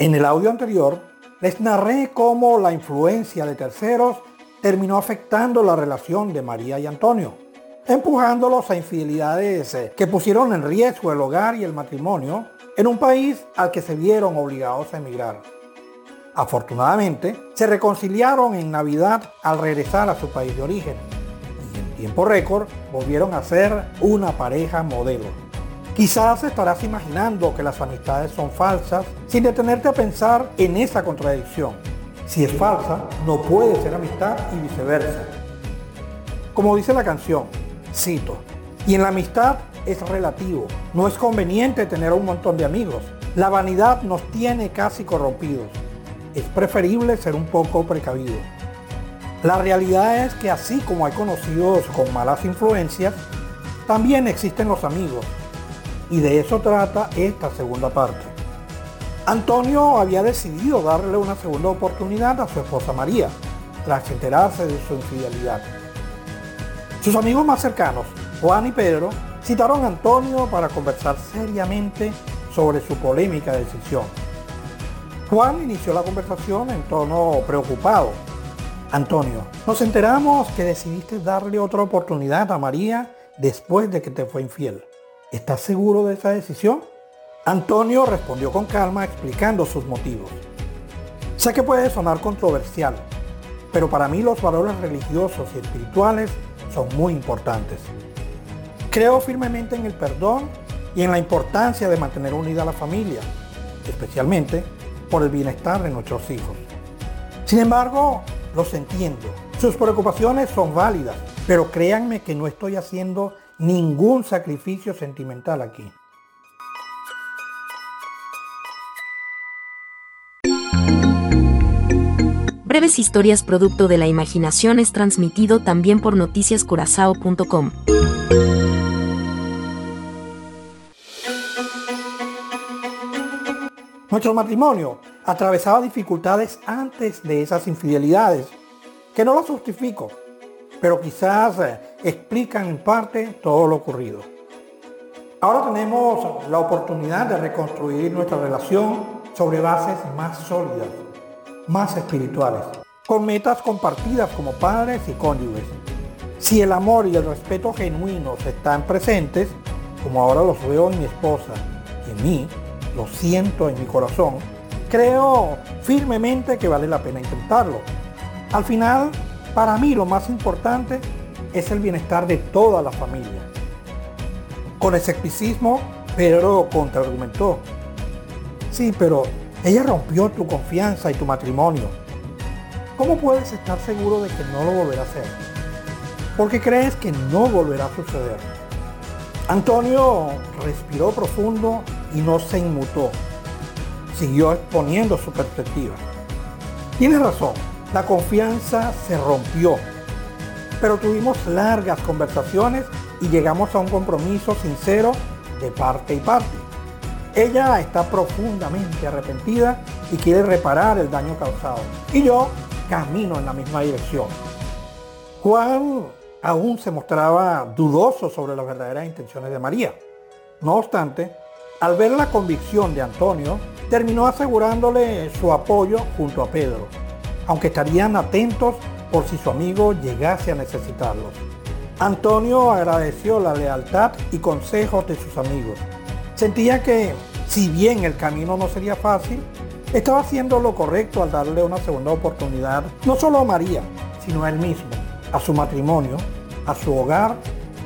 En el audio anterior les narré cómo la influencia de terceros terminó afectando la relación de María y Antonio, empujándolos a infidelidades eh, que pusieron en riesgo el hogar y el matrimonio en un país al que se vieron obligados a emigrar. Afortunadamente, se reconciliaron en Navidad al regresar a su país de origen y en tiempo récord volvieron a ser una pareja modelo. Quizás estarás imaginando que las amistades son falsas sin detenerte a pensar en esa contradicción. Si es falsa, no puede ser amistad y viceversa. Como dice la canción, cito, y en la amistad es relativo. No es conveniente tener un montón de amigos. La vanidad nos tiene casi corrompidos. Es preferible ser un poco precavido. La realidad es que así como hay conocidos con malas influencias, también existen los amigos y de eso trata esta segunda parte. Antonio había decidido darle una segunda oportunidad a su esposa María, tras enterarse de su infidelidad. Sus amigos más cercanos, Juan y Pedro, citaron a Antonio para conversar seriamente sobre su polémica decisión. Juan inició la conversación en tono preocupado. Antonio, nos enteramos que decidiste darle otra oportunidad a María después de que te fue infiel. ¿Estás seguro de esa decisión? Antonio respondió con calma explicando sus motivos. Sé que puede sonar controversial, pero para mí los valores religiosos y espirituales son muy importantes. Creo firmemente en el perdón y en la importancia de mantener unida a la familia, especialmente por el bienestar de nuestros hijos. Sin embargo, los entiendo. Sus preocupaciones son válidas, pero créanme que no estoy haciendo ningún sacrificio sentimental aquí. Breves historias producto de la imaginación es transmitido también por noticiascurazao.com. Nuestro matrimonio atravesaba dificultades antes de esas infidelidades, que no las justifico, pero quizás eh, explican en parte todo lo ocurrido. Ahora tenemos la oportunidad de reconstruir nuestra relación sobre bases más sólidas, más espirituales, con metas compartidas como padres y cónyuges. Si el amor y el respeto genuinos están presentes, como ahora los veo en mi esposa y en mí, lo siento en mi corazón, creo firmemente que vale la pena intentarlo. Al final, para mí lo más importante es el bienestar de toda la familia. Con escepticismo, Pedro contraargumentó. Sí, pero ella rompió tu confianza y tu matrimonio. ¿Cómo puedes estar seguro de que no lo volverá a hacer? Porque crees que no volverá a suceder. Antonio respiró profundo y no se inmutó. Siguió exponiendo su perspectiva. Tienes razón, la confianza se rompió. Pero tuvimos largas conversaciones y llegamos a un compromiso sincero de parte y parte. Ella está profundamente arrepentida y quiere reparar el daño causado. Y yo camino en la misma dirección. Juan aún se mostraba dudoso sobre las verdaderas intenciones de María. No obstante, al ver la convicción de Antonio, terminó asegurándole su apoyo junto a Pedro aunque estarían atentos por si su amigo llegase a necesitarlos. Antonio agradeció la lealtad y consejos de sus amigos. Sentía que, si bien el camino no sería fácil, estaba haciendo lo correcto al darle una segunda oportunidad, no solo a María, sino a él mismo, a su matrimonio, a su hogar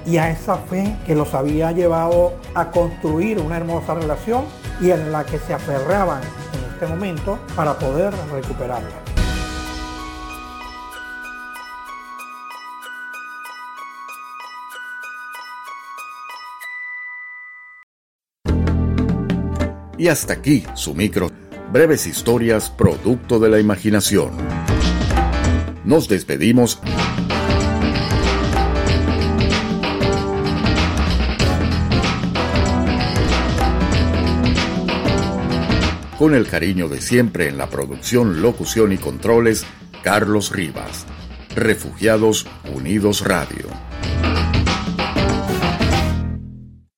y a esa fe que los había llevado a construir una hermosa relación y en la que se aferraban en este momento para poder recuperarla. Y hasta aquí su micro, breves historias producto de la imaginación. Nos despedimos. Con el cariño de siempre en la producción, locución y controles, Carlos Rivas. Refugiados Unidos Radio.